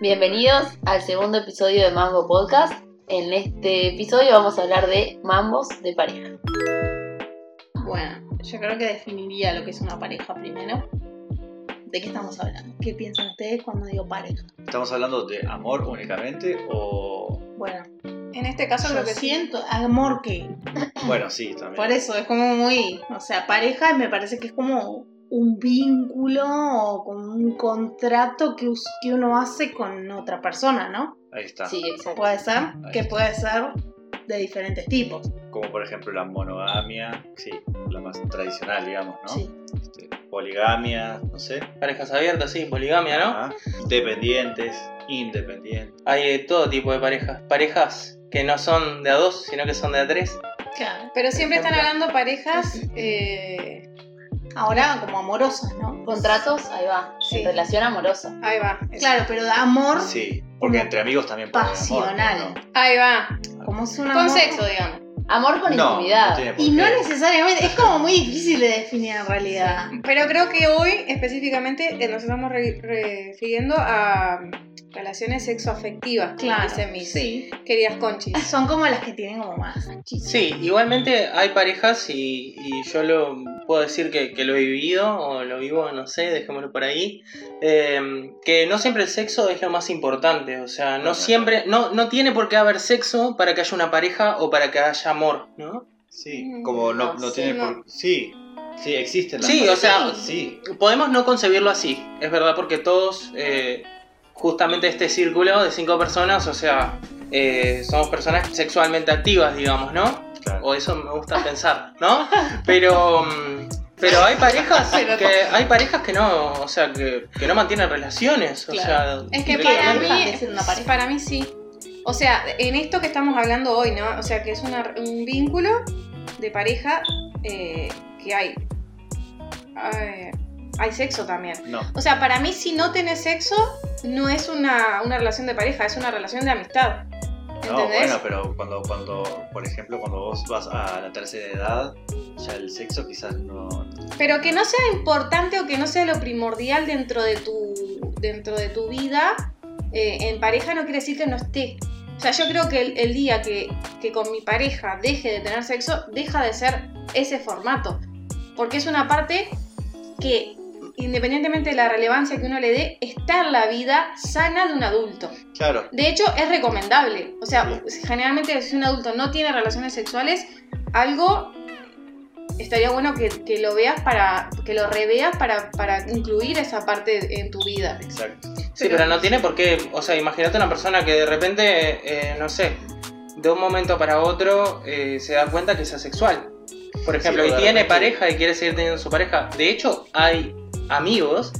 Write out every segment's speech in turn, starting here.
Bienvenidos al segundo episodio de Mambo Podcast. En este episodio vamos a hablar de mambos de pareja. Bueno, yo creo que definiría lo que es una pareja primero. ¿De qué estamos hablando? ¿Qué piensan ustedes cuando digo pareja? ¿Estamos hablando de amor únicamente o...? Bueno, En este caso yo creo que sí. siento amor que Bueno, sí, también. Por eso es como muy, o sea, pareja me parece que es como un vínculo o como un contrato que, uno hace con otra persona, ¿no? Ahí está. Sí, exacto. Puede ser, Ahí que está. puede ser de diferentes tipos. Como por ejemplo la monogamia, sí, la más tradicional, digamos, ¿no? Sí. Este, poligamia, no sé. Parejas abiertas, sí, poligamia, ¿no? Ajá. Dependientes, independientes. Hay de todo tipo de parejas. Parejas que no son de a dos, sino que son de a tres. Claro. Pero siempre están hablando parejas. eh, Ahora como amorosas, ¿no? Contratos, ahí va. Sí. Relación amorosa. ahí va. eso. Claro, pero de amor Sí, porque entre amigos también puede haber amor, pasional. ¿no? Ahí va. Como es un Con amor- sexo, digamos. Amor con No, intimidad. no tiene por Y no qué. necesariamente, es como muy difícil de definir en realidad. Pero creo que hoy específicamente eh, nos estamos re- refiriendo a mm, relaciones sexoafectivas, como Claro, dicen mis sí. queridas conchis. Son como las que tienen como más. Sí, igualmente hay parejas y, y yo lo puedo decir que, que lo he vivido o lo vivo, no sé, dejémoslo por ahí, eh, que no siempre el sexo es lo más importante, o sea, no siempre, no, no tiene por qué haber sexo para que haya una pareja o para que haya amor, ¿no? Sí, Mm, como no, no, no sí, tiene no. por... Sí, sí, existen las Sí, o sea, Sí, Podemos no concebirlo así, es verdad, porque todos, eh, justamente este círculo de cinco personas, o sea, eh, somos personas sexualmente activas, digamos, ¿no? Claro. O eso me gusta pensar, ¿no? Pero, mm, pero hay parejas que hay parejas que no, o sea, que, que no mantienen relaciones, o sea, Es que para mí, para mí sí. O sea, en esto que estamos hablando hoy, ¿no? O sea, que es una- un vínculo de pareja eh, que hay. Hay- hay sexo también. No, O sea, para mí si no tenés sexo, no es una, una relación de pareja, es una relación de amistad. No, bueno, pero cuando, cuando, por ejemplo, cuando vos vas a la tercera edad, ya el sexo quizás no... Pero que no sea importante o que no sea lo primordial dentro de tu, dentro de tu vida eh, en pareja no quiere decir que no esté. O sea, yo creo que el, el día que, que con mi pareja deje de tener sexo, deja de ser ese formato. Porque es una parte que, independientemente de la relevancia que uno le dé, está en la vida sana de un adulto. Claro, De hecho, es recomendable. O sea, generalmente si un adulto no tiene relaciones sexuales, algo estaría bueno que, que lo veas para, que lo reveas para, para incluir esa parte en tu vida. exacto. Sí, pero no tiene por qué, o sea, imagínate una persona que de repente, eh, no sé, de un momento para otro eh, se da cuenta que es asexual. Por ejemplo, y tiene pareja y quiere seguir teniendo su pareja. De hecho, hay amigos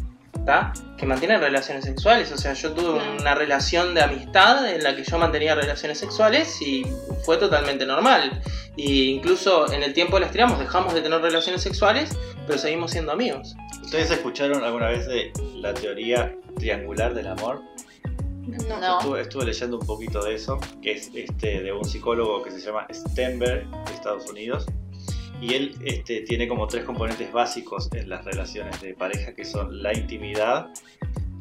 ¿tá? que mantienen relaciones sexuales. O sea, yo tuve Claro. una relación de amistad en la que yo mantenía relaciones sexuales y fue totalmente normal. Y incluso en el tiempo de las tiramos, dejamos de tener relaciones sexuales, pero seguimos siendo amigos. ¿Ustedes escucharon alguna vez de la teoría triangular del amor? No. No. Estuve, estuve leyendo un poquito de eso, que es este, de un psicólogo que se llama Stenberg de Estados Unidos. Y él este, tiene como tres componentes básicos en las relaciones de pareja, que son la intimidad,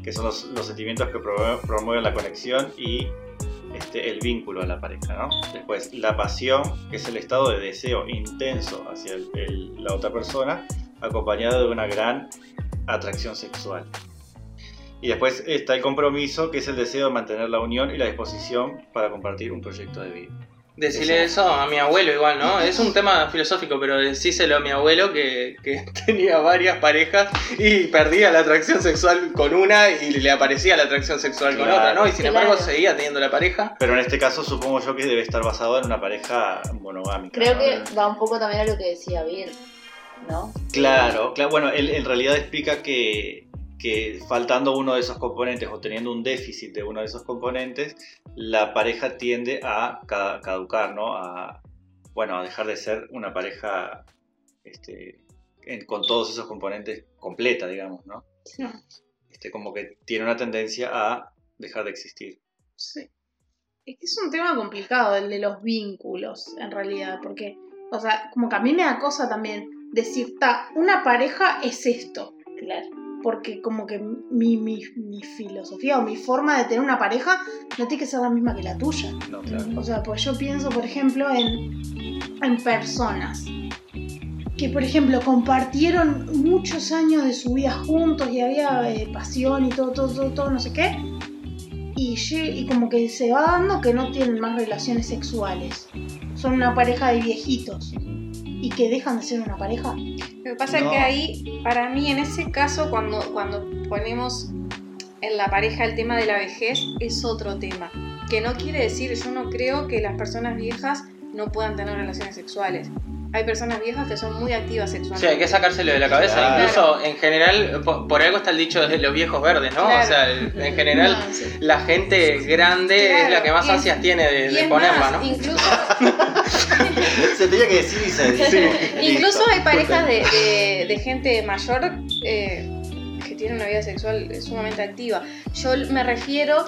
que son los, los sentimientos que promue- promueven la conexión y este, el vínculo a la pareja. ¿no? Después, la pasión, que es el estado de deseo intenso hacia el- el- la otra persona, acompañado de una gran atracción sexual. Y después está el compromiso, que es el deseo de mantener la unión y la disposición para compartir un proyecto de vida. Decirle eso a mi abuelo igual, ¿no? Es un tema filosófico, pero decíselo a mi abuelo que, que tenía varias parejas y perdía la atracción sexual con una y le aparecía la atracción sexual con Claro. otra, ¿no? Y sin embargo Claro. seguía teniendo la pareja. Pero en este caso supongo yo que debe estar basado en una pareja monogámica. Creo ¿no? que va un poco también a lo que decía Vir, ¿no? Claro, claro. Bueno, él en realidad explica que, que faltando uno de esos componentes o teniendo un déficit de uno de esos componentes, la pareja tiende a ca- caducar, ¿no? A, bueno, a dejar de ser una pareja este, en- con todos esos componentes completa, digamos, ¿no? Sí. Este, como que tiene una tendencia a dejar de existir. Sí. Es que es un tema complicado el de los vínculos, en realidad, porque, o sea, como que a mí me da cosa también decir, ta, una pareja es esto. Claro. Porque como que mi, mi, mi filosofía o mi forma de tener una pareja no tiene que ser la misma que la tuya. No, claro. O sea, pues yo pienso, por ejemplo, en, en personas que, por ejemplo, compartieron muchos años de su vida juntos y había eh, pasión y todo, todo, todo, todo, no sé qué. Y, y como que se va dando que no tienen más relaciones sexuales. Son una pareja de viejitos. Y que dejan de ser una pareja. Lo que pasa No. es que ahí, para mí, en ese caso, cuando, cuando ponemos en la pareja el tema de la vejez, es otro tema. Que no quiere decir, yo no creo que las personas viejas no puedan tener relaciones sexuales. Hay personas viejas que son muy activas Sí, sexualmente. hay que sacárselo de la cabeza. Claro. Incluso en general, por, por algo está el dicho de los viejos verdes, ¿no? Claro. O sea, en general, No, sí. la gente grande es la que más es- ansias tiene de, de ponerla, más, ¿no? incluso, Se tenía que decir y se incluso hay parejas de, de- de gente mayor eh, que tienen una vida sexual sumamente activa. Yo me refiero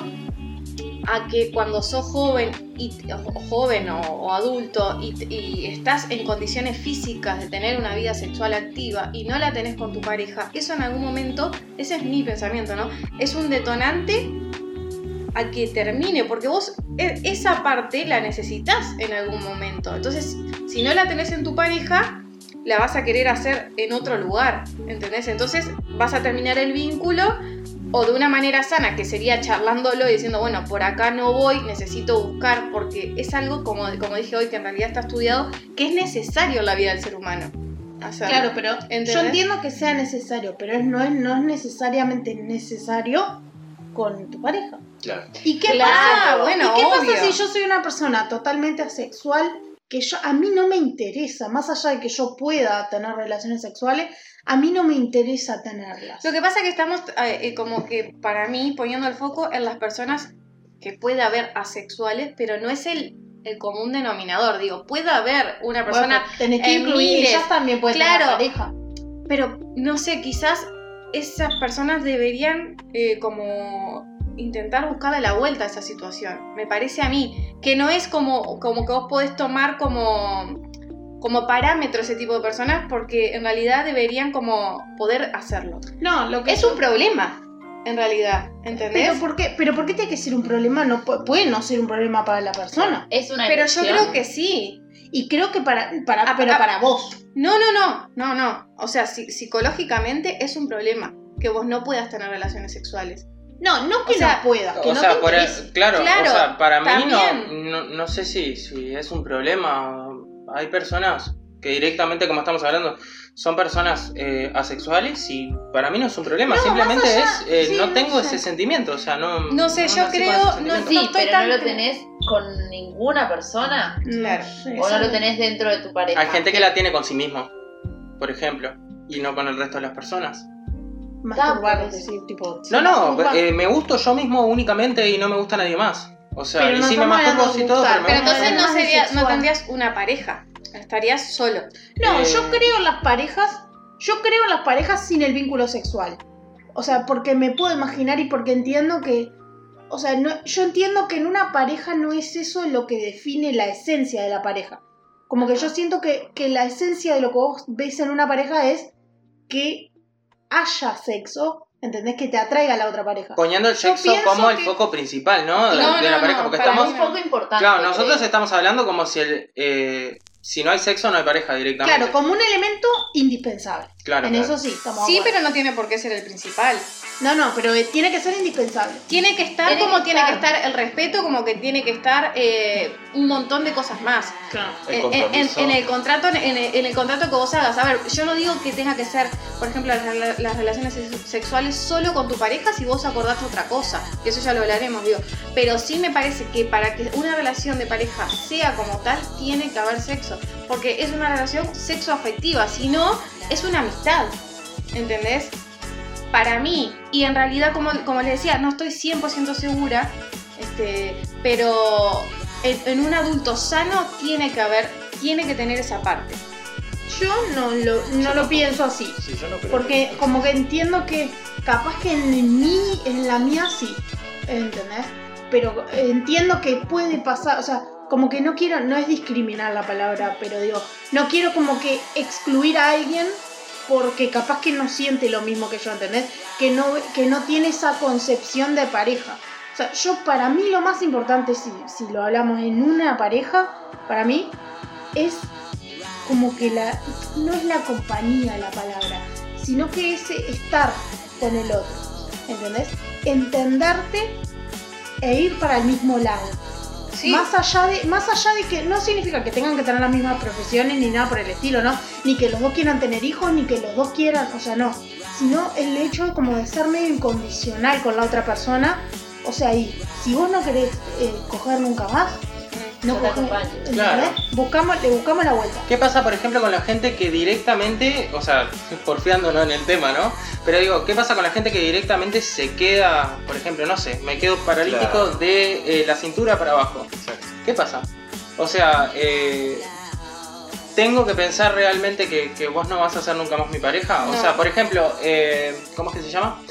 a que cuando sos joven y o joven o, adulto y, y estás en condiciones físicas de tener una vida sexual activa y no la tenés con tu pareja, eso en algún momento, ese es mi pensamiento, ¿no? Es un detonante a que termine, porque vos e- esa parte la necesitas en algún momento. Entonces, si no la tenés en tu pareja, la vas a querer hacer en otro lugar, ¿entendés? Entonces vas a terminar el vínculo o de una manera sana, que sería charlándolo y diciendo, bueno, por acá no voy, necesito buscar, porque es algo, como, como dije hoy, que en realidad está estudiado, que es necesario en la vida del ser humano. hacerlo. Claro, pero ¿Entendés? yo entiendo que sea necesario, pero es- no, es, no es necesariamente necesario con tu pareja. Claro. ¿Y qué Claro, pasa? bueno, ¿Y qué obvio. pasa si yo soy una persona totalmente asexual que yo a mí no me interesa, más allá de que yo pueda tener relaciones sexuales, a mí no me interesa tenerlas. Lo que pasa es que estamos eh, eh, como que para mí poniendo el foco en las personas que puede haber asexuales, pero no es el, el común denominador. Digo, puede haber una persona, Bueno, tenés que incluir, miles. ellas también pueden Claro. tener pareja. pero no sé, quizás esas personas deberían eh, como intentar buscarle la vuelta a esa situación. Me parece a mí que no es como, como que vos podés tomar como, como parámetro ese tipo de personas porque en realidad deberían como poder hacerlo. No, lo que Es un problema, en realidad, ¿entendés? pero ¿por qué? Pero ¿por qué tiene que ser un problema? No pu- puede no ser un problema para la persona. Es una Pero yo creo que sí. Y creo que para, para Ah, pero ah. para vos. No, no, no, no, no. O sea, si- psicológicamente es un problema que vos no puedas tener relaciones sexuales. No, no que O sea, no puedas, que O no sea, te por e- interese. claro, Claro, o sea, para mí no, no, no sé si, si es un problema. Hay personas que directamente, como estamos hablando, son personas eh, asexuales y para mí no es un problema. No, Simplemente allá, es, eh, sí, no no tengo sé. ese sentimiento. O sea, no. No sé, yo creo- no-. Sí, no estoy pero tan- no lo tenés con ninguna persona. Claro. O no lo tenés dentro de tu pareja. Hay gente que la tiene con sí mismo, por ejemplo, y no con el resto de las personas. Masturbar, decir, tipo. No, no, eh, me gusto yo mismo únicamente y no me gusta nadie más. O sea, Pero y no me masturbo de y todo, pero entonces no sería, no tendrías una pareja. Estarías solo. No, Eh, yo creo en las parejas, yo creo en las parejas sin el vínculo sexual. O sea, porque me puedo imaginar y porque entiendo que, o sea, no, yo entiendo que en una pareja no es eso lo que define la esencia de la pareja. Como que yo siento que, que la esencia de lo que vos ves en una pareja es que haya sexo, ¿entendés? Que te atraiga a la otra pareja. poniendo el sexo como el que- foco principal, ¿no? De, No, de la no, pareja, porque estamos... Es un poco importante. Claro, nosotros creo. estamos hablando como si el, eh, si no hay sexo no hay pareja directamente. Claro, como un elemento indispensable. Claro, en claro. eso sí, estamos Sí, acuerdo. pero no tiene por qué ser el principal. No, no, pero eh, tiene que ser indispensable. Tiene que estar Tiene como que tiene que estar. el respeto, como que tiene que estar eh, un montón de cosas más. El En, en- compromiso. en el contrato en el, en el contrato que vos hagas a ver yo no digo que tenga que ser por ejemplo las, las relaciones sex- sexuales solo con tu pareja si vos acordás otra cosa eso ya lo hablaremos digo pero sí me parece que para que una relación de pareja sea como tal tiene que haber sexo porque es una relación sexo afectiva si no es una amistad ¿entendés? para mí y en realidad como, como les decía no estoy 100% segura este, pero en, en un adulto sano tiene que haber, tiene que tener esa parte. Yo no lo, no lo pienso así. Sí, yo no creo Porque que- como que entiendo que capaz que en mí, en la mía sí, ¿entendés? Pero entiendo que puede pasar, o sea, como que no quiero, no es discriminar la palabra, pero digo, no quiero como que excluir a alguien porque capaz que no siente lo mismo que yo, ¿entendés? Que no, que no tiene esa concepción de pareja. O sea, yo para mí lo más importante, si, si lo hablamos en una pareja, para mí es como que la, no es la compañía la palabra, sino que es estar con el otro, ¿entendés? Entenderte e ir para el mismo lado. Más allá de, más allá de que no significa que tengan que tener las mismas profesiones ni nada por el estilo, ¿no? Ni que los dos quieran tener hijos, ni que los dos quieran, o sea, no. Sino el hecho como de ser medio incondicional con la otra persona. O sea, y si vos no querés eh, coger nunca más, no te. ¿entendés? Claro. Buscamos, le buscamos la vuelta. ¿Qué pasa, por ejemplo, con la gente que directamente, o sea, porfiándonos en el tema, ¿no? Pero digo, ¿qué pasa con la gente que directamente se queda, por ejemplo, no sé, me quedo paralítico Claro. de eh, la cintura para abajo? Exacto. ¿Qué pasa? O sea, eh, ¿tengo que pensar realmente que, que vos no vas a ser nunca más mi pareja? O sea, por ejemplo, eh, ¿cómo es que se llama?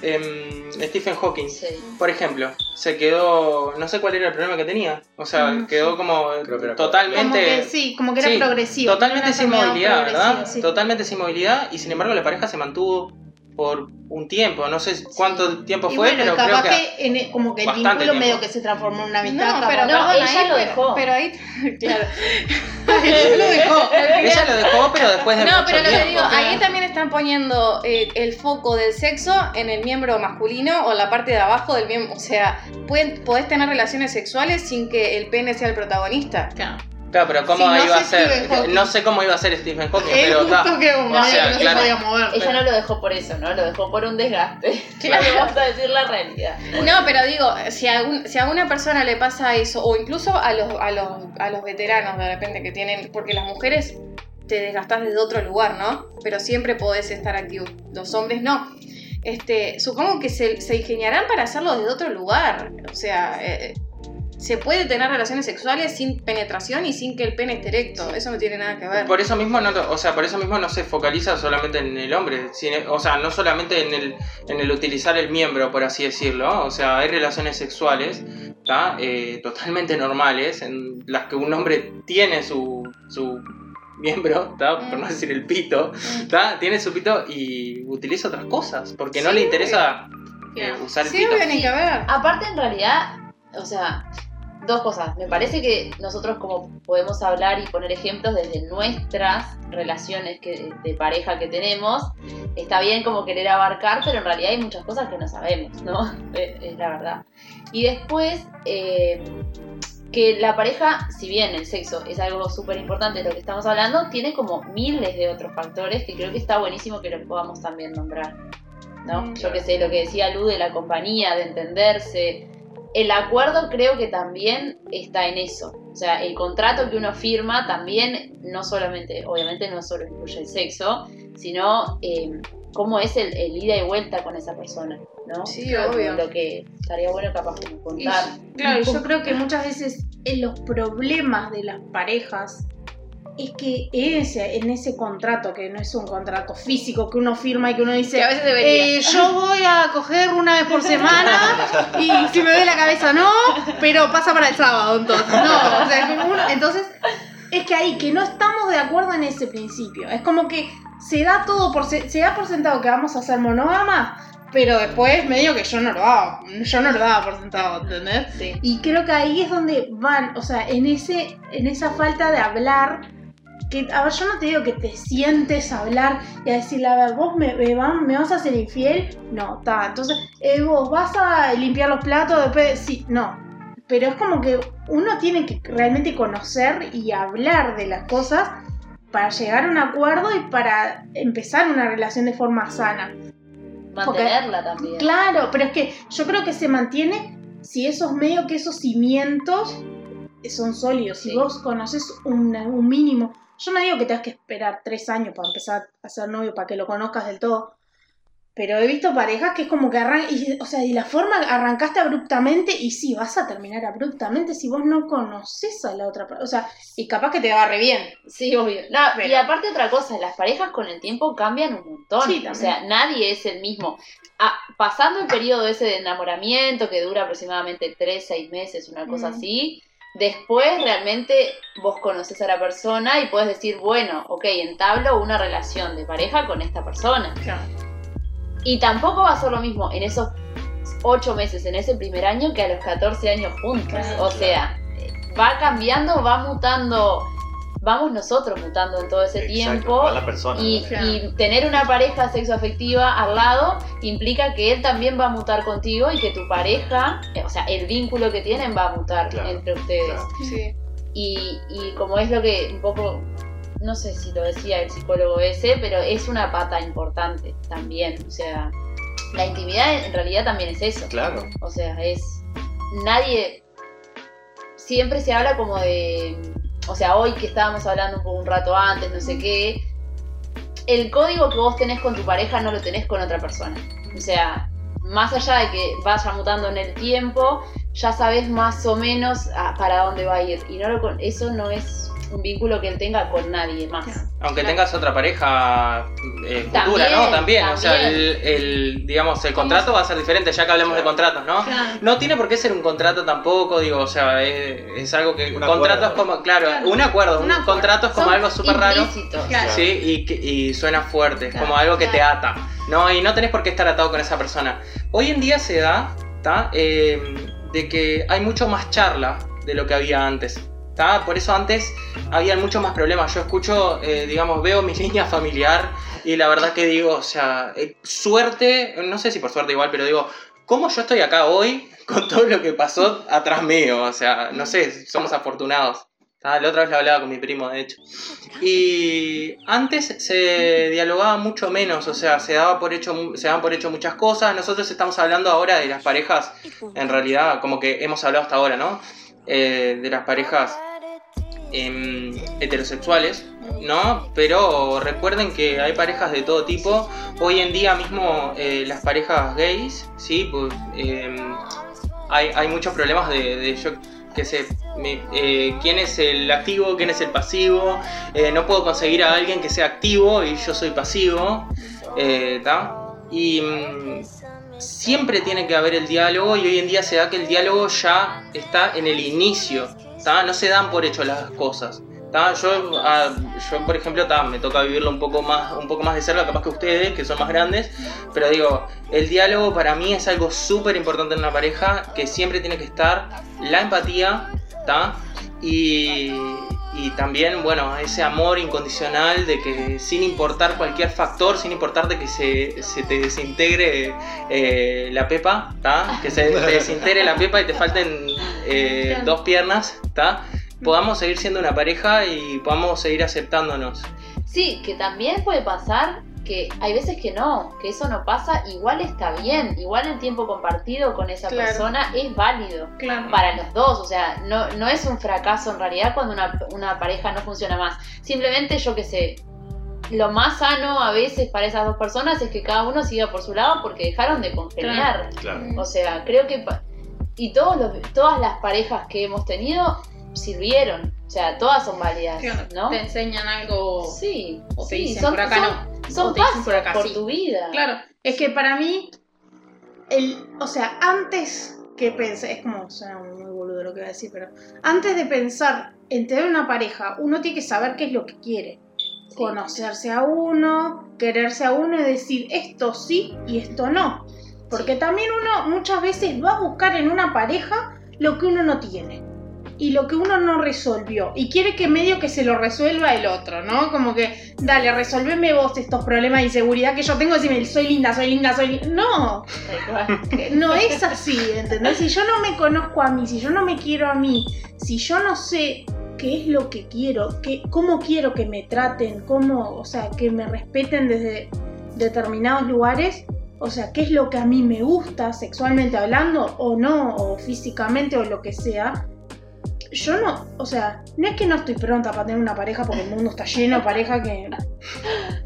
Em, Stephen Hawking. Sí. Por ejemplo, se quedó, no sé cuál era el problema que tenía. O sea, Mm, quedó sí. como que totalmente... Como que sí, como que era Sí, progresivo. Totalmente sin movilidad, ¿verdad? Totalmente sin movilidad y sin embargo la pareja se mantuvo por un tiempo, no sé cuánto tiempo Y fue, bueno, pero capaz creo que... que, en el- como que el vínculo tiempo. medio que se transformó en una amistad. No, pero No, ella ahí, lo dejó. Pero ahí, claro. Ella lo dejó. Ella lo dejó, pero después de No, mucho pero lo que tiempo. digo, ahí también están poniendo eh, el foco del sexo en el miembro masculino o la parte de abajo del miembro. O sea, pueden, podés tener relaciones sexuales sin que el pene sea el protagonista. Claro, pero ¿cómo no iba a ser? Hawking. No sé cómo iba a ser Stephen Hawking, Él pero está. justo que O sea, no claro. se podía mover. Ella no lo dejó por eso, ¿no? Lo dejó por un desgaste. Claro. Vamos a decir la realidad. No, pero digo, si a, si a una persona le pasa eso, o incluso a los, a, los, a los veteranos de repente que tienen, porque las mujeres te desgastás desde otro lugar, ¿no? Pero siempre podés estar activo, los hombres no. Este, supongo que se, se ingeniarán para hacerlo desde otro lugar. O sea, eh, se puede tener relaciones sexuales sin penetración y sin que el pene esté erecto. Eso no tiene nada que ver. Por eso mismo no, o sea, por eso mismo no se focaliza solamente en el hombre, sino- o sea, no solamente en el, en el utilizar el miembro, por así decirlo. O sea, hay relaciones sexuales. Eh, totalmente normales en las que un hombre tiene su, su miembro, ¿tá? por no Mm. decir el pito, ¿tá? tiene su pito y utiliza otras cosas, porque no Sí, le interesa eh, usar el Sí, pito. ni que ver. Aparte, en realidad, o sea, dos cosas. Me parece que nosotros como podemos hablar y poner ejemplos desde nuestras relaciones que, de pareja que tenemos, está bien como querer abarcar, pero en realidad hay muchas cosas que no sabemos, ¿no? Es, la verdad. Y después, eh, que la pareja, si bien el sexo es algo súper importante de lo que estamos hablando, tiene como miles de otros factores que creo que está buenísimo que los podamos también nombrar. ¿no? Mm, Yo que sé, lo que decía Lu de la compañía, de entenderse. El acuerdo creo que también está en eso. O sea, el contrato que uno firma también, no solamente, obviamente no solo incluye el sexo, sino eh, cómo es el, el ida y vuelta con esa persona, ¿no? Sí, obvio. Lo que estaría bueno capaz de contar. claro, yo creo que muchas veces en los problemas de las parejas es que ese, en ese contrato, que no es un contrato físico que uno firma y que uno dice, a veces eh, yo voy a coger una vez por semana y si me duele la cabeza no, pero pasa para el sábado entonces. No, o sea, uno- entonces es que ahí que no estamos de acuerdo en ese principio. Es como que se da todo por se, se da por sentado que vamos a ser monógamas, pero después medio que yo no lo hago, yo no lo daba por sentado, ¿entendés? Sí. Y creo que ahí es donde van, o sea, en ese en esa falta de hablar que a ver, yo no te digo que te sientes a hablar y a decirle, a ver, vos me, me me vas a ser infiel, no, está, entonces, eh, vos vas a limpiar los platos después, sí, no, pero es como que uno tiene que realmente conocer y hablar de las cosas para llegar a un acuerdo y para empezar una relación de forma sana. Mantenerla también. Claro, pero es que yo creo que se mantiene si esos medio que esos cimientos son sólidos. Si vos conoces un, un mínimo. Yo no digo que tengas que esperar tres años para empezar a ser novio, para que lo conozcas del todo. Pero he visto parejas que es como que arrancan, o sea, y la forma arrancaste abruptamente y sí, vas a terminar abruptamente si vos no conoces a la otra persona. O sea, y capaz que te va re bien. Sí, obvio. No, Pero- Y aparte otra cosa, las parejas con el tiempo cambian un montón. Sí, o sea, nadie es el mismo. Ah, pasando el periodo ese de enamoramiento, que dura aproximadamente 3, 6 meses, una cosa Mm. así, Después realmente vos conoces a la persona y puedes decir, bueno, ok, entablo una relación de pareja con esta persona. Claro. Y tampoco va a ser lo mismo en esos ocho meses, en ese primer año, que a los 14 años juntos. Claro, o sea, va cambiando, va mutando, vamos nosotros mutando en todo ese Exacto, tiempo. va la persona. Y, Claro. y tener una pareja sexoafectiva al lado implica que él también va a mutar contigo y que tu pareja, eh, o sea, el vínculo que tienen va a mutar Claro, entre ustedes. claro. Sí. Y, y como es lo que un poco, no sé si lo decía el psicólogo ese, pero es una pata importante también. O sea, la intimidad en realidad también es eso. Claro. O sea, es. Nadie. Siempre se habla como de. O sea, hoy que estábamos hablando un, poco- un rato antes, no sé qué. El código que vos tenés con tu pareja no lo tenés con otra persona. O sea, más allá de que vaya mutando en el tiempo, ya sabes más o menos a- para dónde va a ir. Y no lo eso no es un vínculo que él tenga con nadie más. Aunque Claro. tengas otra pareja eh, futura, También, ¿no? También, o sea, el, el, digamos, el contrato va a ser diferente, ya que hablemos de contratos, ¿no? Claro. No tiene por qué ser un contrato tampoco, digo, o sea, es, es algo que... Un contrato es acuerdo. como, claro, Claro. un acuerdo, Un contrato es como Son algo súper raro. Sí, y, suena fuerte, es Claro, como algo que te ata, ¿no? Y no tenés por qué estar atado con esa persona. Hoy en día se da, ¿tá? Eh, de que hay mucho más charla de lo que había antes, Por eso antes había mucho más problemas. Yo escucho, eh, digamos, veo mi línea familiar y la verdad que digo, o sea, eh, suerte, no sé si por suerte igual, pero digo, ¿cómo yo estoy acá hoy con todo lo que pasó atrás mío? O sea, no sé, somos afortunados. La otra vez lo hablaba con mi primo, de hecho. Y antes se dialogaba mucho menos, o sea, se daba por hecho, se daban por hecho muchas cosas. Nosotros estamos hablando ahora de las parejas, en realidad, como que hemos hablado hasta ahora, ¿no? Eh, de las parejas em, heterosexuales, ¿no? Pero recuerden que hay parejas de todo tipo. Hoy en día mismo eh, las parejas gays, ¿sí? Pues, em, hay, muchos problemas de, yo que sé, eh, quién es el activo, quién es el pasivo. Eh, no puedo conseguir a alguien que sea activo y yo soy pasivo. Y mm, siempre tiene que haber el diálogo y hoy en día se da que el diálogo ya está en el inicio. No se dan por hecho las cosas. Yo, ah, yo, por ejemplo, me toca vivirlo un poco, más, un poco más de cerca, capaz que ustedes, que son más grandes. Pero digo, el diálogo para mí es algo súper importante en una pareja, que siempre tiene que estar la empatía. Y, y también, bueno, ese amor incondicional de que sin importar cualquier factor, sin importar de que se, se te desintegre eh, la pepa, ¿tá? Que se te desintegre la pepa y te falten eh, dos piernas, ¿tá? Podamos seguir siendo una pareja y podamos seguir aceptándonos. Sí, que también puede pasar que hay veces que no, que eso no pasa, igual está bien, igual el tiempo compartido con esa Claro. persona es válido Claro. para los dos, o sea, no, no es un fracaso en realidad cuando una, una pareja no funciona más, simplemente yo que sé, lo más sano a veces para esas dos personas es que cada uno siga por su lado porque dejaron de congeniar, Claro. o sea, creo que... Y todos los, todas las parejas que hemos tenido sirvieron, o sea, todas son válidas. ¿no? Te enseñan algo. Sí, O te sí, dicen son, por acá son- no. son O te dicen por acá por sí. tu vida. Claro, es que para mí, el, o sea, antes que pensé, es como, suena muy boludo lo que voy a decir, pero antes de pensar en tener una pareja, uno tiene que saber qué es lo que quiere. Sí. Conocerse a uno, quererse a uno y decir esto sí y esto no. Porque Sí. también uno muchas veces va a buscar en una pareja lo que uno no tiene y lo que uno no resolvió y quiere que medio que se lo resuelva el otro, ¿no? Como que, dale, resolveme vos estos problemas de inseguridad que yo tengo, decime, soy linda, soy linda, soy linda. No, cual. no es así, ¿entendés? Si yo no me conozco a mí, si yo no me quiero a mí, si yo no sé qué es lo que quiero, qué, cómo quiero que me traten, cómo, o sea, que me respeten desde determinados lugares, o sea, qué es lo que a mí me gusta sexualmente hablando o no, o físicamente o lo que sea. Yo no, o sea, no es que no estoy pronta para tener una pareja porque el mundo está lleno de pareja que...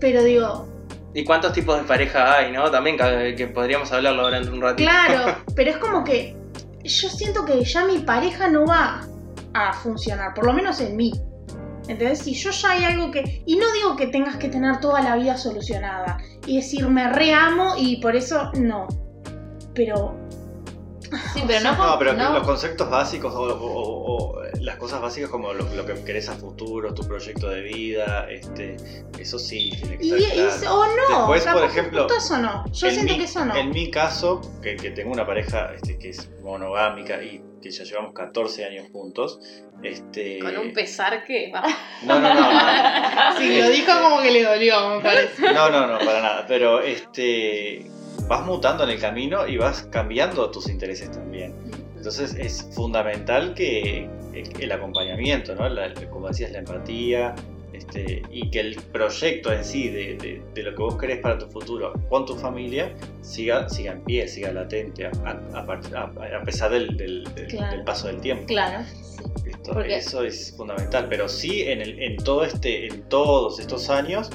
Pero digo, ¿Y cuántos tipos de pareja hay, no? También que, que podríamos hablarlo durante un ratito. Claro, pero es como que yo siento que ya mi pareja no va a funcionar, por lo menos en mí. Entonces, si yo ya hay algo que... Y no digo que tengas que tener toda la vida solucionada y decir me reamo y por eso no. Pero Sí, pero no, No, pero no- los conceptos básicos o, o- o las cosas básicas como lo, lo que querés a futuro, tu proyecto de vida, este, eso sí tiene que estar y- claro. o no, Después, por ejemplo, eso no. Yo en siento mi- que eso no. En mi caso, que, que tengo una pareja este, que es monogámica y que ya llevamos 14 años juntos, este... Con un pesar que. va. No, no, no, no. Sí, lo dijo como que le dolió, me parece. No, no, no, para nada. Pero este vas mutando en el camino y vas cambiando tus intereses también. Entonces es fundamental que el acompañamiento, ¿no? La- como decías, la empatía, este, y que el proyecto en sí de, de- de lo que vos querés para tu futuro con tu familia siga, siga en pie, siga latente, a, a- a a- pesar del, del- del- Claro. del paso del tiempo. Claro. Esto- Eso es fundamental. Pero sí, en, el, en, todo este, en todos estos años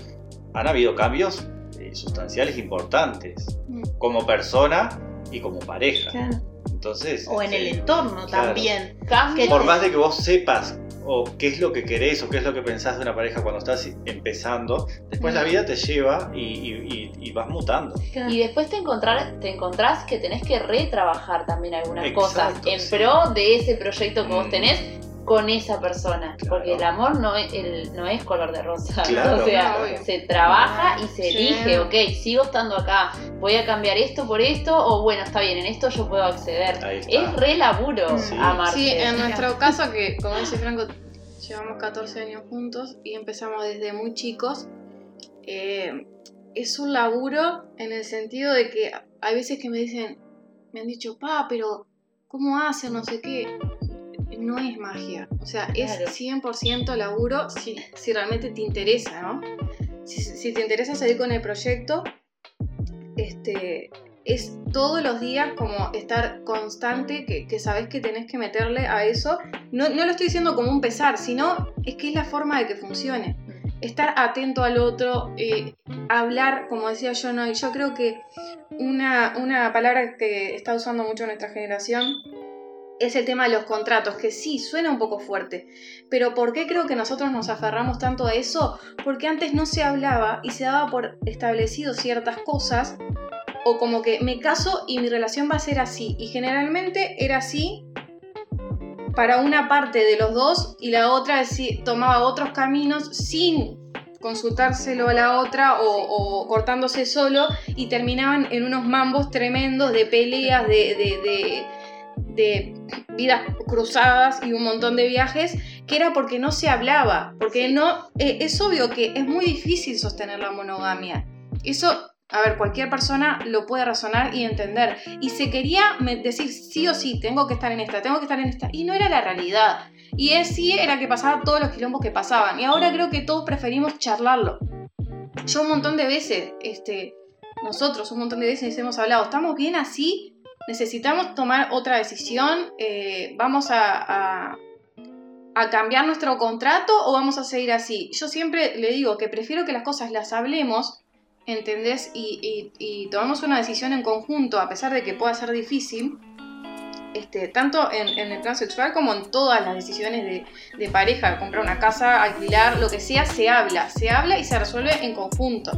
han habido cambios eh, sustanciales importantes. Como persona y como pareja. Claro. Entonces. O en el este, entorno claro. también. Cambio. Por más de que vos sepas o qué es lo que querés o qué es lo que pensás de una pareja cuando estás empezando, después la vida te lleva y, y- y- y vas mutando. Y después te, encontrar, te encontrás que tenés que retrabajar también algunas Exacto, cosas en sí. pro de ese proyecto que vos Mm. tenés con esa persona. Claro. Porque el amor no es, el- no es color de rosa. Claro. O sea, obvio. se trabaja y se Sí. elige, ok, sigo estando acá, voy a cambiar esto por esto, o bueno, está bien, en esto yo puedo acceder. Es re laburo Sí. amarse. Sí, en nuestro caso, que como dice Franco, llevamos 14 años juntos y empezamos desde muy chicos, eh, es un laburo en el sentido de que hay veces que me dicen, me han dicho, pa, pero ¿cómo hacen? No sé qué. No es magia. O sea, Claro. es 100% laburo si, si realmente te interesa, ¿no? Si, si te interesa seguir con el proyecto, este, es todos los días como estar constante, que, que sabes que tenés que meterle a eso. No, no lo estoy diciendo como un pesar, sino es que es la forma de que funcione. Estar atento al otro, eh, hablar, como decía yo, no, y yo creo que una, una palabra que está usando mucho nuestra generación es el tema de los contratos, que sí, suena un poco fuerte, pero ¿por qué creo que nosotros nos aferramos tanto a eso? Porque antes no se hablaba y se daba por establecido ciertas cosas o como que me caso y mi relación va a ser así. Y generalmente era así para una parte de los dos y la otra tomaba otros caminos sin consultárselo a la otra o, o cortándose solo y terminaban en unos mambos tremendos de peleas, de, de- de- de vidas cruzadas y un montón de viajes que era porque no se hablaba, porque no, eh, es obvio que es muy difícil sostener la monogamia. Eso, a ver, cualquier persona lo puede razonar y entender. Y se quería decir sí o sí, tengo que estar en esta, tengo que estar en esta. Y no era la realidad. Y es sí era que pasaba todos los quilombos que pasaban. Y ahora creo que todos preferimos charlarlo. Yo un montón de veces, este, nosotros un montón de veces hemos hablado, ¿estamos bien así? ¿Necesitamos tomar otra decisión? Eh, ¿Vamos a, a- cambiar nuestro contrato o vamos a seguir así? Yo siempre le digo que prefiero que las cosas las hablemos, ¿entendés? Y, y, y tomamos una decisión en conjunto, a pesar de que pueda ser difícil, este, tanto en, en el plan sexual como en todas las decisiones de, de pareja, comprar una casa, alquilar, lo que sea, se habla, se habla y se resuelve en conjunto.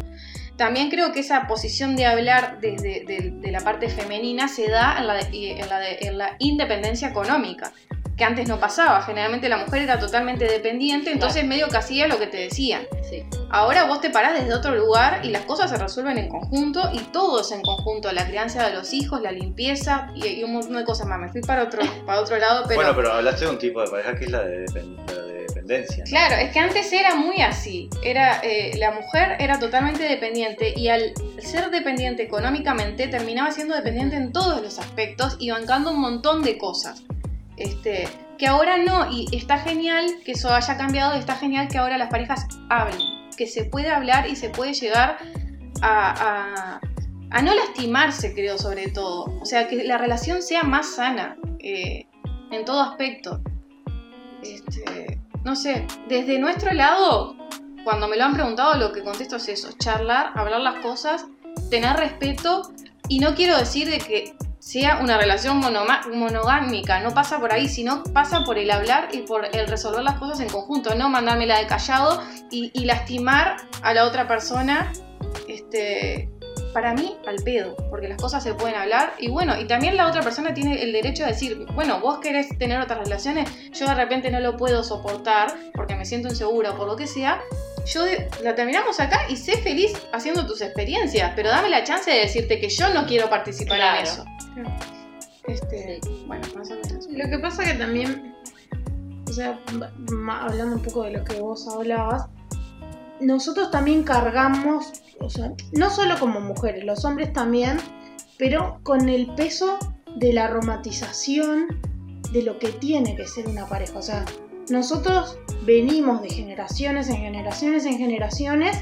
También creo que esa posición de hablar desde de, la parte femenina se da en la, en la en la independencia económica, que antes no pasaba. Generalmente la mujer era totalmente dependiente, entonces medio que hacía lo que te decían. Sí. Ahora vos te parás desde otro lugar y las cosas se resuelven en conjunto y todo es en conjunto, la crianza de los hijos, la limpieza y, y un montón de cosas más. Me fui para otro, para otro lado, pero... Bueno, pero hablaste de un tipo de pareja que es la de, la de dependencia. ¿no? Claro, es que antes era muy así. Era, eh, la mujer era totalmente dependiente y al ser dependiente económicamente terminaba siendo dependiente en todos los aspectos y bancando un montón de cosas. Este, que ahora no, y está genial que eso haya cambiado, está genial que ahora las parejas hablen, que se puede hablar y se puede llegar a, a- a no lastimarse, creo, sobre todo. O sea, que la relación sea más sana eh, en todo aspecto. Este, no sé, desde nuestro lado, cuando me lo han preguntado, lo que contesto es eso, charlar, hablar las cosas, tener respeto y no quiero decir de que sea una relación monogámica, no pasa por ahí, sino pasa por el hablar y por el resolver las cosas en conjunto, no mandármela de callado y, y lastimar a la otra persona este, para mí, al pedo, porque las cosas se pueden hablar y bueno, y también la otra persona tiene el derecho de decir, bueno, vos querés tener otras relaciones, yo de repente no lo puedo soportar porque me siento insegura o por lo que sea, yo de- la terminamos acá y sé feliz haciendo tus experiencias, pero dame la chance de decirte que yo no quiero participar Claro. en eso. Este, Sí. bueno. Lo que pasa que también, o sea, hablando un poco de lo que vos hablabas, nosotros también cargamos, o sea, no solo como mujeres, los hombres también, pero con el peso de la romantización de lo que tiene que ser una pareja. O sea, nosotros venimos de generaciones en generaciones en generaciones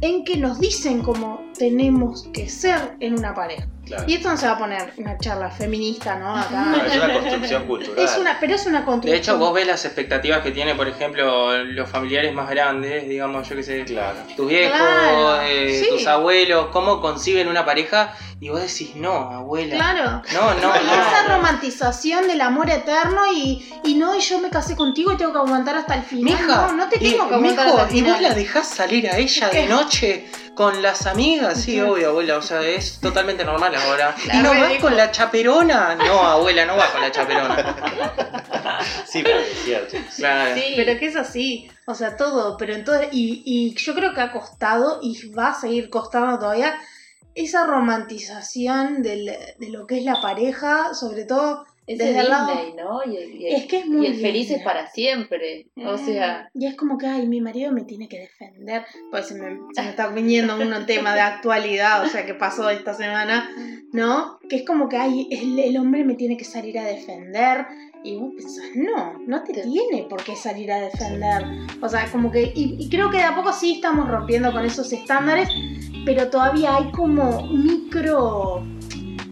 en que nos dicen cómo tenemos que ser en una pareja. Claro. Y esto no se va a poner una charla feminista, ¿no? Acá. No, es una construcción cultural. Es una, pero es una construcción. De hecho, vos ves las expectativas que tiene, por ejemplo, los familiares más grandes, digamos, yo qué sé, Claro. tus viejos, Claro, eh, sí. tus abuelos, cómo conciben una pareja y vos decís, no, abuela. Claro. No, no, Y esa no. romantización del amor eterno y, y no, y yo me casé contigo y tengo que aguantar hasta el final. Mija, no, no te y- tengo que aguantar mijo, hasta el ¿y vos la dejás salir a ella de noche con las amigas? Sí, obvio, abuela, o sea, es totalmente normal ahora. ¿Y no vas con la chaperona? No, abuela, no vas con la chaperona. Sí, pero es cierto. Claro. Sí. Pero que es así, o sea, todo, pero entonces, y, y yo creo que ha costado y va a seguir costando todavía esa romantización del- de lo que es la pareja, sobre todo Ese desde el lado... ¿no? Y y Es que es muy y el para siempre. O Mm. sea, Y es como que, ay, mi marido me tiene que defender. Pues se me, se me está viniendo un tema de actualidad, o sea, que pasó esta semana, ¿no? Que es como que, ay, el, el hombre me tiene que salir a defender. Y vos pensás, no, no te tiene por qué salir a defender. O sea, como que, y, y creo que de a poco sí estamos rompiendo con esos estándares, pero todavía hay como micro,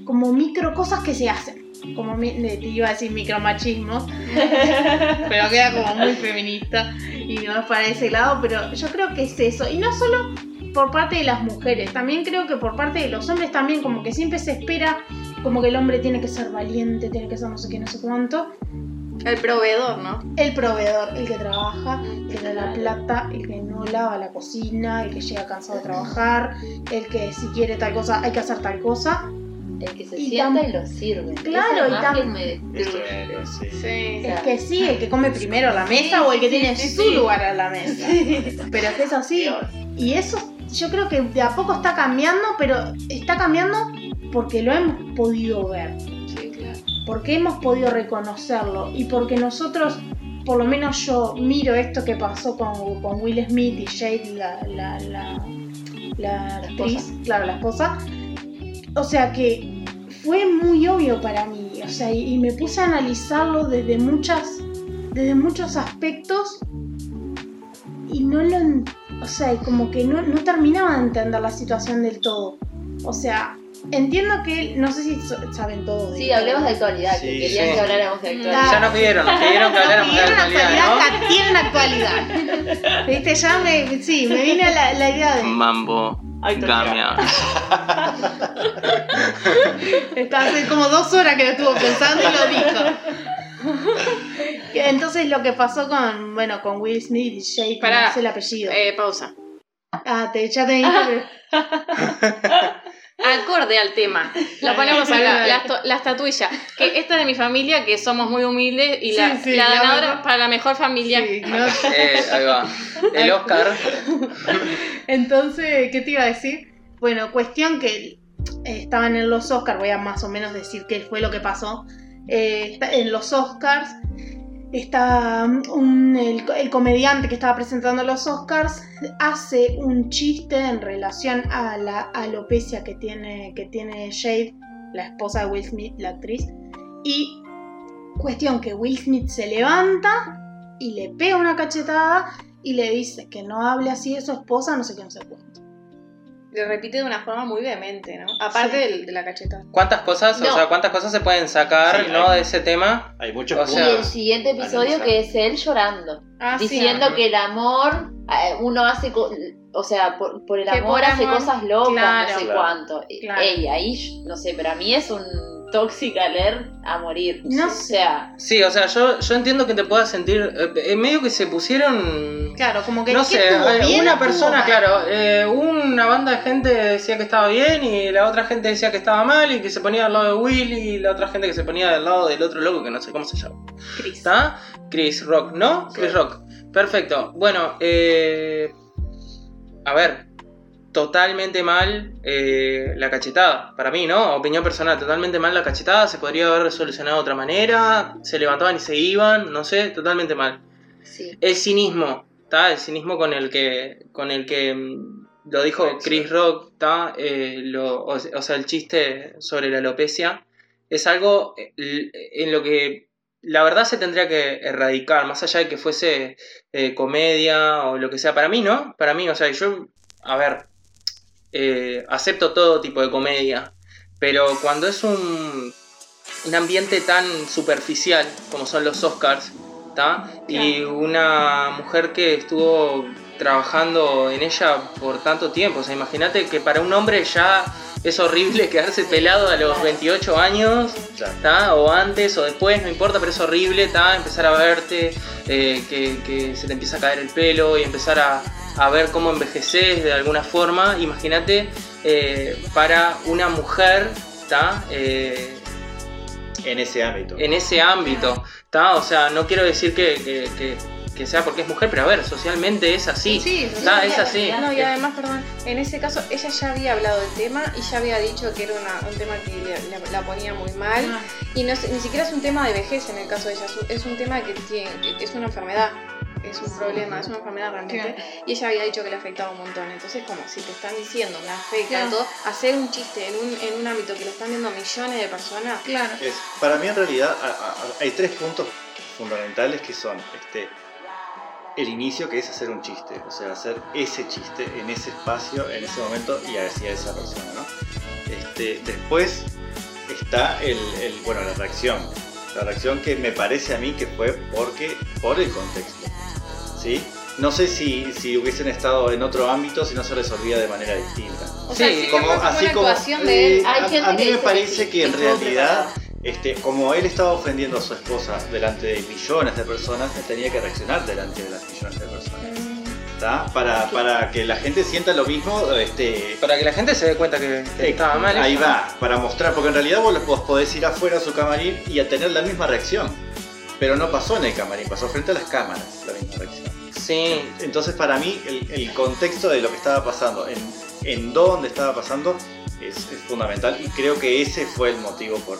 como micro cosas que se hacen. Como iba a decir micromachismo, pero queda como muy feminista y no es para ese lado, pero yo creo que es eso. Y no solo por parte de las mujeres, también creo que por parte de los hombres también como que siempre se espera como que el hombre tiene que ser valiente, tiene que ser no sé qué, no sé cuánto. El proveedor, ¿no? El proveedor, el que trabaja, el que da la plata, el que no lava la cocina, el que llega cansado de trabajar, el que si quiere tal cosa hay que hacer tal cosa. El que se Y sienta tam- y lo sirve. Claro, Esa y imagen tam- me es, sí. Sí. Que sí, el que come primero a la mesa o el que sí, tiene sí, su sí. lugar a la mesa. Pero es que es así. Dios. Y eso yo creo que de a poco está cambiando, pero está cambiando porque lo hemos podido ver, Sí, claro. porque hemos podido reconocerlo y porque nosotros, por lo menos yo miro esto que pasó con, con Will Smith y Jade, la, la, la, la actriz, claro, la esposa. O sea que fue muy obvio para mí, o sea, y, y me puse a analizarlo desde muchas, desde muchos aspectos y no lo, o sea, y como que no, no terminaba de entender la situación del todo. O sea, entiendo que, no sé si saben todo. de Sí, hablemos de actualidad, que querían sí. que habláramos de actualidad. Ya nos pidieron, nos pidieron que habláramos de Tienen actualidad, ¿no? Tienen actualidad. Viste, ya me, sí, me viene la, la idea de... Mambo Gamia. Está hace como dos horas que lo estuvo pensando y lo dijo. Entonces lo que pasó con, bueno, con Will Smith y Jake, Pará. no sé el apellido. Eh, pausa. ah, te, ya te dije, pero- Acorde al tema. Lo ponemos acá, la, estu- la estatuilla. Que esta es de mi familia, que somos muy humildes y la, Sí, sí, la la ganadora para la mejor familia. Sí, no- Eh, ahí va. El Oscar. Entonces, ¿qué te iba a decir? Bueno, cuestión que eh, estaban en los Oscars, voy a más o menos decir qué fue lo que pasó. Eh, en los Oscars está un- el, comediante que estaba presentando los Oscars hace un chiste en relación a la alopecia que tiene, que tiene Jade, la esposa de Will Smith, la actriz. Y cuestión que Will Smith se levanta y le pega una cachetada y le dice que no hable así de su esposa, no sé qué, no sé. Le repite de una forma muy vehemente, ¿no? Aparte Sí. del- de la cachetada. ¿Cuántas cosas, o sea, cuántas cosas se pueden sacar, Sí, no, hay- de ese tema? Hay muchos O Y sea, el siguiente episodio analizar. que es él llorando, Ah, sí. diciendo que el amor, eh, uno hace, o sea, por, por el amor por hace amor, cosas locas, claro. no sé Claro. cuánto. Claro. Ey, ahí, no sé, pero a mí es un Toxic Alert a morir. No o sea, Sí, o sea, yo, yo entiendo que te puedas sentir. eh, en medio que se pusieron. Claro, como que No ¿qué sé, eh, bien, una persona, claro, eh, una banda de gente decía que estaba bien y la otra gente decía que estaba mal y que se ponía al lado de Will y la otra gente que se ponía del lado del otro loco que no sé cómo se llama. Chris. ¿Está? Chris Rock, ¿no? Chris Rock. Perfecto. Bueno, eh, a ver, totalmente mal eh, la cachetada. Para mí, ¿no? Opinión personal, totalmente mal la cachetada. Se podría haber resolucionado de otra manera. Se levantaban y se iban, no sé, totalmente mal. sí. El cinismo, ¿está? El cinismo con el que, con el que mm, lo dijo Chris Rock, ¿está? Eh, lo- o, o sea, el chiste sobre la alopecia es algo eh, en lo que la verdad se tendría que erradicar, más allá de que fuese eh, comedia o lo que sea. Para mí, ¿no? Para mí, o sea, yo, a ver, eh, acepto todo tipo de comedia, pero cuando es un, un ambiente tan superficial como son los Oscars, ¿tá? Y una mujer que estuvo trabajando en ella por tanto tiempo. O sea, imagínate que para un hombre ya es horrible quedarse pelado a los 28 años. O antes o después, no importa, pero es horrible, ¿tá? Empezar a verte, eh, que, que se te empieza a caer el pelo y empezar a, a ver cómo envejeces de alguna forma. Imagínate eh, para una mujer, ¿tá? Eh, En ese ámbito. en ese ámbito, ¿tá? O sea, no quiero decir que, que- que- que sea porque es mujer, pero a ver, socialmente es así. Sí, sí, es así. No, y además, perdón, en ese caso ella ya había hablado del tema y ya había dicho que era una- un tema que le- la, la ponía muy mal. Ah, Y no es- ni siquiera es un tema de vejez en el caso de ella, es un- tema que tiene, es una enfermedad, es un problema, es una enfermedad realmente. Y ella había dicho que le afectaba un montón. Entonces, como si te están diciendo, me afecta Claro. todo, hacer un chiste en un, en un ámbito que lo están viendo millones de personas. Claro. Es- para mí en realidad a- a- a- hay tres puntos fundamentales que son este el inicio que es hacer un chiste, o sea, hacer ese chiste en ese espacio, en ese momento y hacia esa persona, ¿no? Este, después está el, el- bueno, la reacción. La reacción que me parece a mí que fue porque por el contexto. ¿Sí? No sé si, si hubiesen estado en otro ámbito si no se resolvía de manera distinta. O sea, Sí, como, así como actuación de él. eh, Hay a, gente a mí que me parece que que en realidad preparado. Este, como él estaba ofendiendo a su esposa delante de millones de personas, él tenía que reaccionar delante de las millones de personas. ¿tá? Para, para que la gente sienta lo mismo, este, Para que la gente se dé cuenta que, que estaba mal. ahí eso. va, para mostrar, porque en realidad vos, vos podés ir afuera a su camarín y a tener la misma reacción. Pero no pasó en el camarín, pasó frente a las cámaras la misma reacción. Sí, Entonces para mí el, el contexto de lo que estaba pasando, en, en dónde estaba pasando, es, es fundamental y creo que ese fue el motivo por,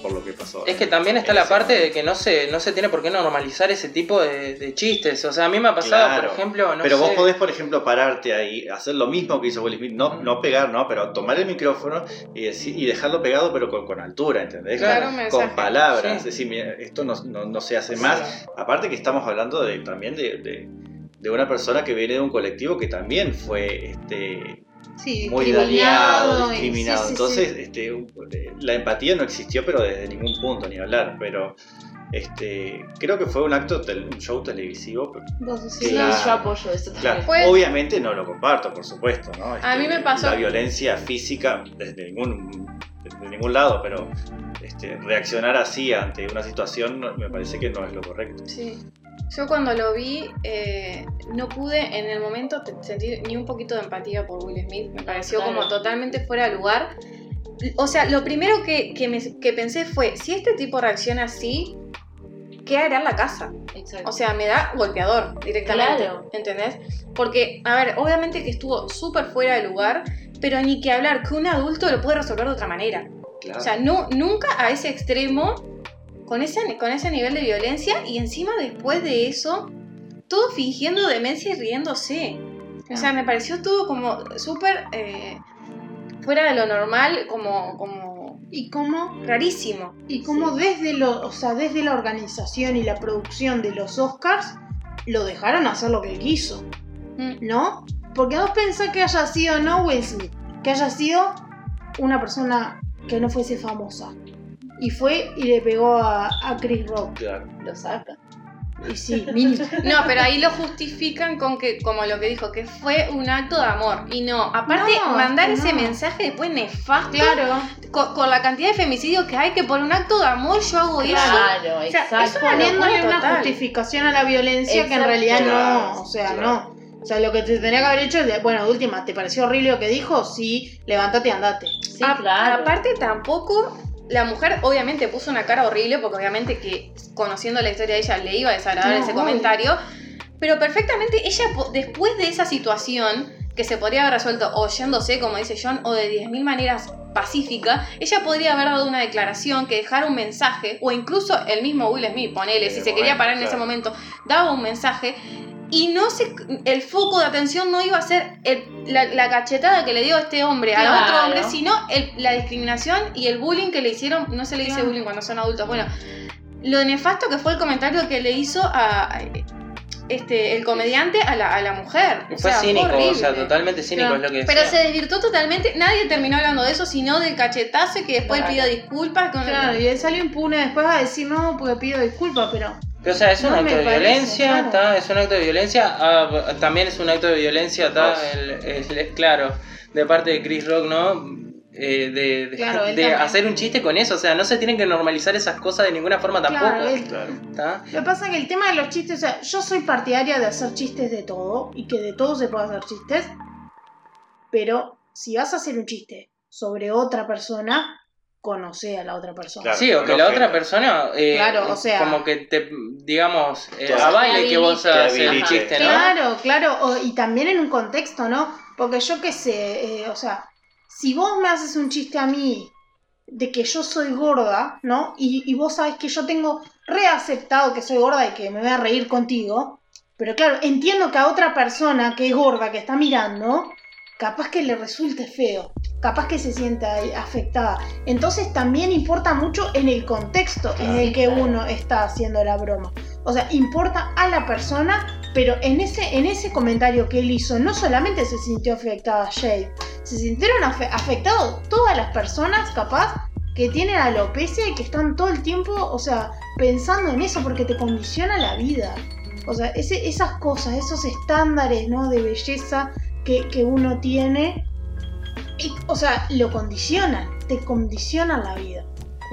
por lo que pasó. Es que también está la parte momento. de que no se, no se tiene por qué normalizar ese tipo de, de chistes. O sea, a mí me ha pasado, Claro. por ejemplo, no pero vos podés, por ejemplo, pararte ahí, hacer lo mismo que hizo Will Smith, no, no pegar, ¿no? Pero tomar el micrófono y, decir- y dejarlo pegado, pero con, con altura, ¿entendés? Claro, con, con palabras. Sí. Es decir, mira, esto no, no- no se hace más. Aparte que estamos hablando de, también de, de- de una persona que viene de un colectivo que también fue este, Sí, muy discriminado dañado, discriminado. sí, Entonces, sí. Este, un- la empatía no existió, pero desde ningún punto ni hablar. Pero este, creo que fue un acto, un show televisivo. Vos decís, Sí, yo apoyo también. Claro, Pues- obviamente no lo comparto, por supuesto, ¿no? A mí me pasó- La violencia física desde ningún, desde ningún lado, pero este, reaccionar así ante una situación me parece que no es lo correcto. Sí. Yo cuando lo vi, eh, no pude en el momento sentir ni un poquito de empatía por Will Smith. Me pareció claro. como totalmente fuera de lugar. O sea, lo primero que, que me- que pensé fue, si este tipo reacciona así, ¿qué hará en la casa? Exacto. O sea, me da golpeador directamente. Claro. ¿Entendés? Porque, a ver, obviamente que estuvo súper fuera de lugar, pero ni que hablar que un adulto lo puede resolver de otra manera. Claro. O sea, no, nunca a ese extremo, con ese, con ese nivel de violencia, y encima después de eso, todo fingiendo demencia y riéndose. O sea, me pareció todo como súper eh, fuera de lo normal, como, como ¿Y cómo? rarísimo. Y cómo desde lo, o sea, desde la organización y la producción de los Oscars lo dejaron hacer lo que quiso, Mm. ¿no? Porque vos pensás que haya sido no Will Smith, que haya sido una persona que no fuese famosa. Y fue y le pegó a, a Chris Rock. Claro. Lo saca. Y sí, mínimo. No, pero ahí lo justifican con que, como lo que dijo, que fue un acto de amor. Y no, aparte, No, mandar ese mensaje después nefasto. Claro. Con, con la cantidad de femicidios que hay, que por un acto de amor yo hago eso. Claro, O sea, exacto. es poniéndole locura una total. justificación a la violencia que en realidad Claro, no. O sea, claro. no. O sea, lo que te tenía que haber hecho es, de, bueno, de última, ¿te pareció horrible lo que dijo? Sí, levántate y andate. Sí, A- claro. Aparte tampoco la mujer obviamente puso una cara horrible porque obviamente que conociendo la historia de ella le iba a desagradar No, ese comentario, pero perfectamente ella después de esa situación que se podría haber resuelto o yéndose, como dice John, o de 10.000 maneras pacífica, ella podría haber dado una declaración que dejara un mensaje, o incluso el mismo Will Smith, ponele, si se quería parar en ese momento, daba un mensaje y no se, el foco de atención no iba a ser el- la, la cachetada que le dio este hombre al Claro. otro hombre, sino el- la discriminación y el bullying que le hicieron, no se le dice Claro. bullying cuando son adultos, bueno, lo nefasto que fue el comentario que le hizo a, a- este el comediante a la, a la mujer. O Fue sea, cínico, o sea, totalmente cínico Claro. es lo que Pero decía. se desvirtuó totalmente, nadie terminó hablando de eso, sino del cachetazo y que después Claro. pidió disculpas. Con Claro, y él salió impune después a decir no, porque pido disculpas, pero. O sea, es un No acto de parece, violencia, claro. es un acto de violencia, ah, también es un acto de violencia. El- el- claro, de parte de Chris Rock, ¿no? Eh, de de- Claro, de hacer un chiste con eso, o sea, no se tienen que normalizar esas cosas de ninguna forma tampoco. Claro, él- Claro. ¿tá? Lo que pasa es que el tema de los chistes, o sea, yo soy partidaria de hacer chistes de todo y que de todo se puede hacer chistes, pero si vas a hacer un chiste sobre otra persona, conoce a la otra persona. Claro. Sí, o que no la otra persona, eh, Claro, o sea- como que te, digamos, eh, Te avale que vos haces el chiste, ¿no? Claro, claro, o- y también en un contexto, ¿no? Porque yo qué sé, eh, o sea, si vos me haces un chiste a mí de que yo soy gorda, ¿no? Y, y vos sabés que yo tengo reaceptado que soy gorda y que me voy a reír contigo, pero claro, entiendo que a otra persona que es gorda, que está mirando, capaz que le resulte feo, capaz que se sienta afectada. Entonces también importa mucho en el contexto en el que Claro. uno está haciendo la broma. O sea, importa a la persona, pero en ese, en ese comentario que él hizo, no solamente se sintió afectada Jade, se sintieron afe- afectados todas las personas, capaz, que tienen alopecia y que están todo el tiempo, o sea, pensando en eso porque te condiciona la vida. O sea, ese- esas cosas, esos estándares, ¿no? De belleza que, que uno tiene, o sea, lo condicionan, te condicionan la vida.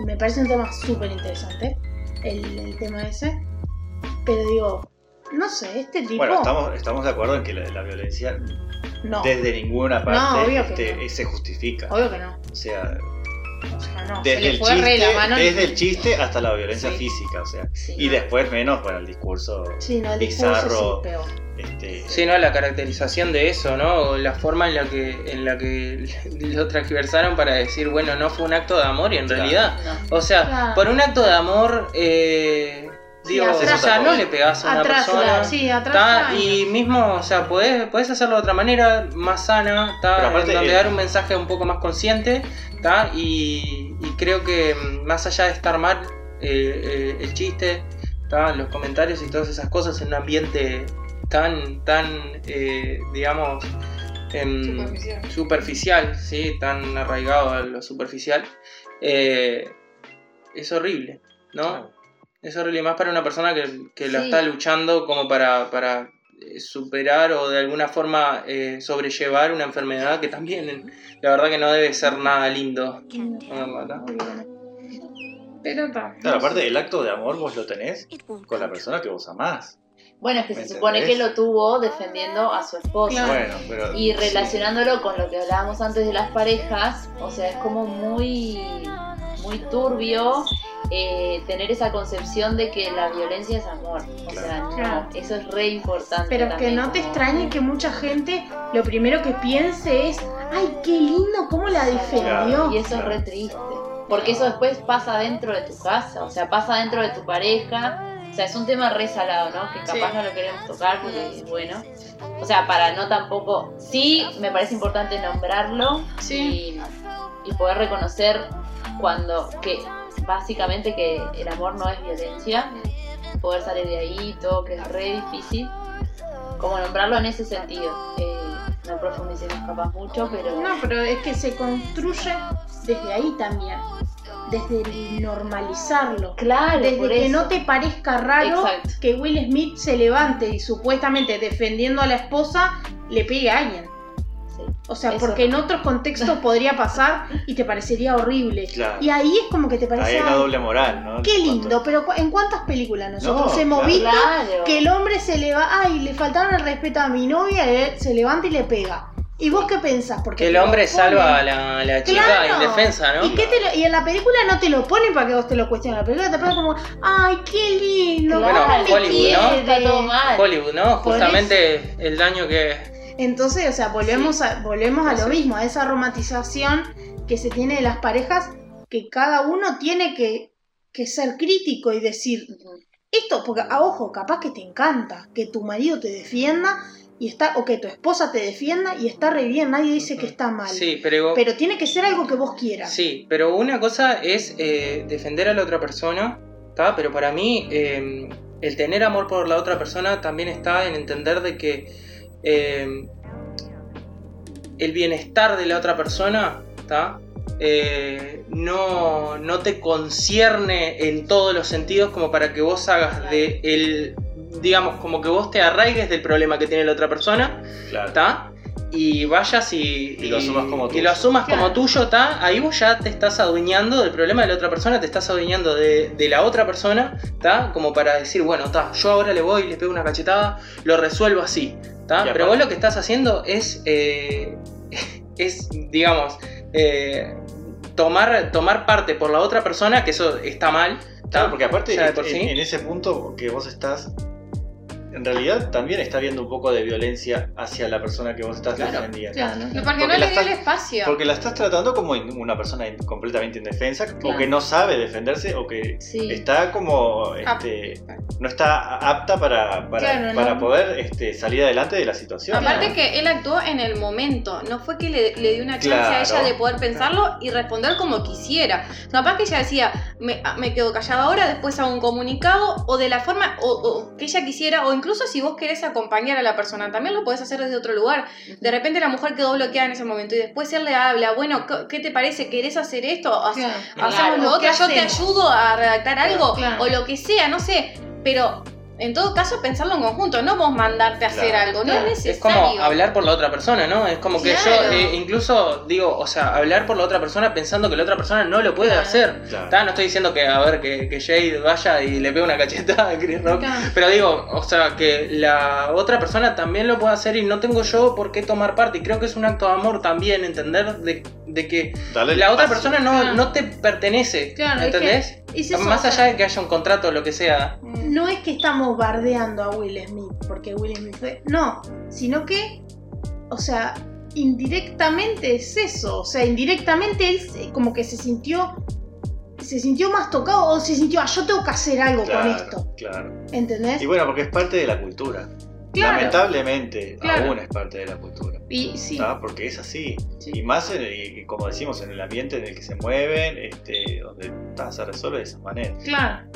Me parece un tema súper interesante, el, el tema ese. Pero digo, no sé, este tipo... Bueno, estamos, estamos de acuerdo en que la, la violencia No, desde ninguna No, parte que este, no. se justifica. obvio que no. O sea, O sea, no. desde, el chiste, la mano. desde el chiste hasta la violencia Sí. física, o sea. Sí. Y después menos, bueno, el discurso Sí, no, el discurso bizarro. Este, Sí, ¿no? La caracterización de eso, ¿no? O La forma en la que, en la que lo transversaron para decir, bueno, no fue un acto de amor y en Claro. realidad, No. o sea, Claro. por un acto de amor, eh, Sí, digo, atrás- o sea, no le pegás a una Atrás, persona. claro, sí, atrás. Y mismo, o sea, podés, podés hacerlo de otra manera, más sana, aparte, en donde eh, dar un mensaje un poco más consciente, ¿tá? Y, y creo que mm, más allá de estar mal eh, eh, el chiste, ¿tá? los comentarios y todas esas cosas en un ambiente tan, tan, eh, digamos, em, Superficial. superficial, ¿sí? tan arraigado a lo superficial, eh, es horrible, ¿no? Claro. Es horrible, y más para una persona que, que la está luchando como para, para eh, superar o de alguna forma eh, sobrellevar una enfermedad que también, la verdad que no debe ser nada lindo. Pero. Claro, aparte el acto de amor vos lo tenés con la persona que vos amás. Bueno, es que ¿Me se supone que lo tuvo defendiendo a su esposa. Claro. Bueno, pero. Y relacionándolo con lo que hablábamos antes de las parejas, o sea, es como muy, muy turbio eh, tener esa concepción de que la violencia es amor. O sea, no, Claro. eso es re importante. Pero que no te como- extrañe que mucha gente lo primero que piense es, ay, qué lindo cómo la defendió. Y eso es re triste. Porque eso después pasa dentro de tu casa, o sea, pasa dentro de tu pareja. O sea, es un tema re salado, ¿no? Que capaz Sí. no lo queremos tocar porque, bueno. O sea, para no tampoco. Sí, me parece importante nombrarlo Sí. y, y poder reconocer cuando. que básicamente que el amor no es violencia. Poder salir de ahí y todo, que es re difícil. Como nombrarlo en ese sentido. Eh, no profundicemos capaz mucho, pero. No, pero es que se construye desde ahí también. Desde el normalizarlo. Claro, Desde por que eso. no te parezca raro Exacto. que Will Smith se levante y supuestamente defendiendo a la esposa le pegue a alguien. Sí. O sea, Eso. porque en otros contextos podría pasar y te parecería horrible. Claro. Y ahí es como que te Ahí parece. hay una "Ay, doble moral, ¿no? Qué lindo, pero cu- ¿en cuántas películas nosotros No, hemos claro. visto Claro. que el hombre se le va, ay, le faltaron el respeto a mi novia, él se levanta y le pega? ¿Y vos qué pensás? Porque Que el hombre salva a la, chica Claro. indefensa, ¿no? ¿Y, qué te lo- y en la película no te lo ponen para que vos te lo cuestiones. La película te pone como, ay, qué lindo. Claro, me Hollywood, ¿no? quiere". Está todo mal. Hollywood, ¿no? Por Justamente el daño que... Entonces, o sea, volvemos, a, volvemos a lo mismo, a esa romantización que se tiene de las parejas, que cada uno tiene que, que ser crítico y decir, esto, porque a ojo, capaz que te encanta que tu marido te defienda y está, o que tu esposa te defienda y está re bien, nadie dice que está mal. Sí, pero... Pero tiene que ser algo que vos quieras. Sí, pero una cosa es eh, defender a la otra persona, ¿tá? Pero para mí eh, el tener amor por la otra persona también está en entender de que eh, el bienestar de la otra persona, ¿tá? Eh, no, no te concierne en todos los sentidos como para que vos hagas de el, digamos, como que vos te arraigues del problema que tiene la otra persona, Claro. ¿tá? Y vayas y, Y lo asumas como y tuyo. lo asumas como tuyo, ¿tá? Ahí vos ya te estás adueñando del problema de la otra persona, te estás adueñando de, de la otra persona, ¿tá? Como para decir, bueno, está, yo ahora le voy, le pego una cachetada, lo resuelvo así, ¿tá? Y Pero vos lo que estás haciendo es, eh, es digamos, eh, tomar, tomar parte por la otra persona, que eso está mal, ¿tá? Claro, porque aparte, en, sí. en ese punto que vos estás, en realidad también está habiendo un poco de violencia hacia la persona que vos estás Claro, defendiendo. Claro. Porque, Porque no la le dio el estás- espacio. Porque la estás tratando como in- una persona completamente indefensa, o Claro. que no sabe defenderse, o que Sí. está como, este, no está apta para, para, Claro, para no. poder este, salir adelante de la situación. Aparte ¿no? que él actuó en el momento, no fue que le, le dio una chance a ella de poder pensarlo y responder como quisiera. Capaz que ella decía, me, ah, me quedo callada ahora, después hago un comunicado, o de la forma o, o que ella quisiera, o incluso si vos querés acompañar a la persona, también lo podés hacer desde otro lugar. De repente la mujer quedó bloqueada en ese momento y después él le habla, bueno, ¿qué- ¿qué te parece? ¿Querés hacer esto? Hacemos Claro. lo otro, ¿Qué yo te ayudo a redactar algo, Claro. o lo que sea, no sé, pero... En todo caso, pensarlo en conjunto, no vos mandarte a hacer Claro, algo, claro. no es Es necesario. como hablar por la otra persona, ¿no? Es como que Claro. yo eh, incluso digo, o sea, hablar por la otra persona pensando que la otra persona no lo puede Claro. hacer. Claro. ¿tá? No estoy diciendo que, a ver, que, que Jade vaya y le pegue una cachetada a Chris Rock. Claro. Pero digo, o sea, que la otra persona también lo puede hacer y no tengo yo por qué tomar parte. Y creo que es un acto de amor también, entender de, de que la otra persona no, Claro. no te pertenece. Claro, es ¿Entendés? que es eso, Más o sea, allá de que haya un contrato o lo que sea. No es que estamos bardeando a Will Smith porque Will Smith fue. No, sino que, o sea, indirectamente es eso. O sea, indirectamente él como que se sintió. Se sintió más tocado o se sintió, ah, yo tengo que hacer algo con Claro, esto. claro. ¿Entendés? Y bueno, porque es parte de la cultura. Claro. Lamentablemente, Claro. aún es parte de la cultura. Y. Porque es así. Sí. Y más, en- y como decimos, en el ambiente en el que se mueven, este, donde tá, se resuelve de esa manera. Claro.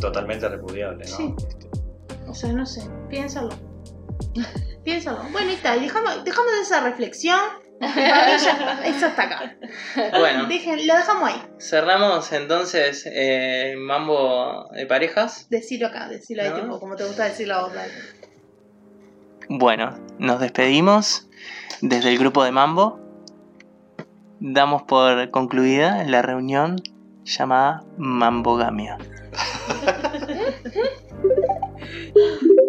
Totalmente repudiable, ¿no? Sí. Este, O sea, no sé. Piénsalo. Piénsalo. Bueno, y está. y Dejamos, dejamos esa reflexión. Para mí ya- Eso está acá. Bueno. Dejen, lo dejamos ahí. Cerramos entonces eh, Mambo de parejas. Decilo acá, decilo ahí, No. tipo, como te gusta decirlo a vos. dale. Bueno, nos despedimos desde el grupo de Mambo. Damos por concluida la reunión llamada Mambogamia.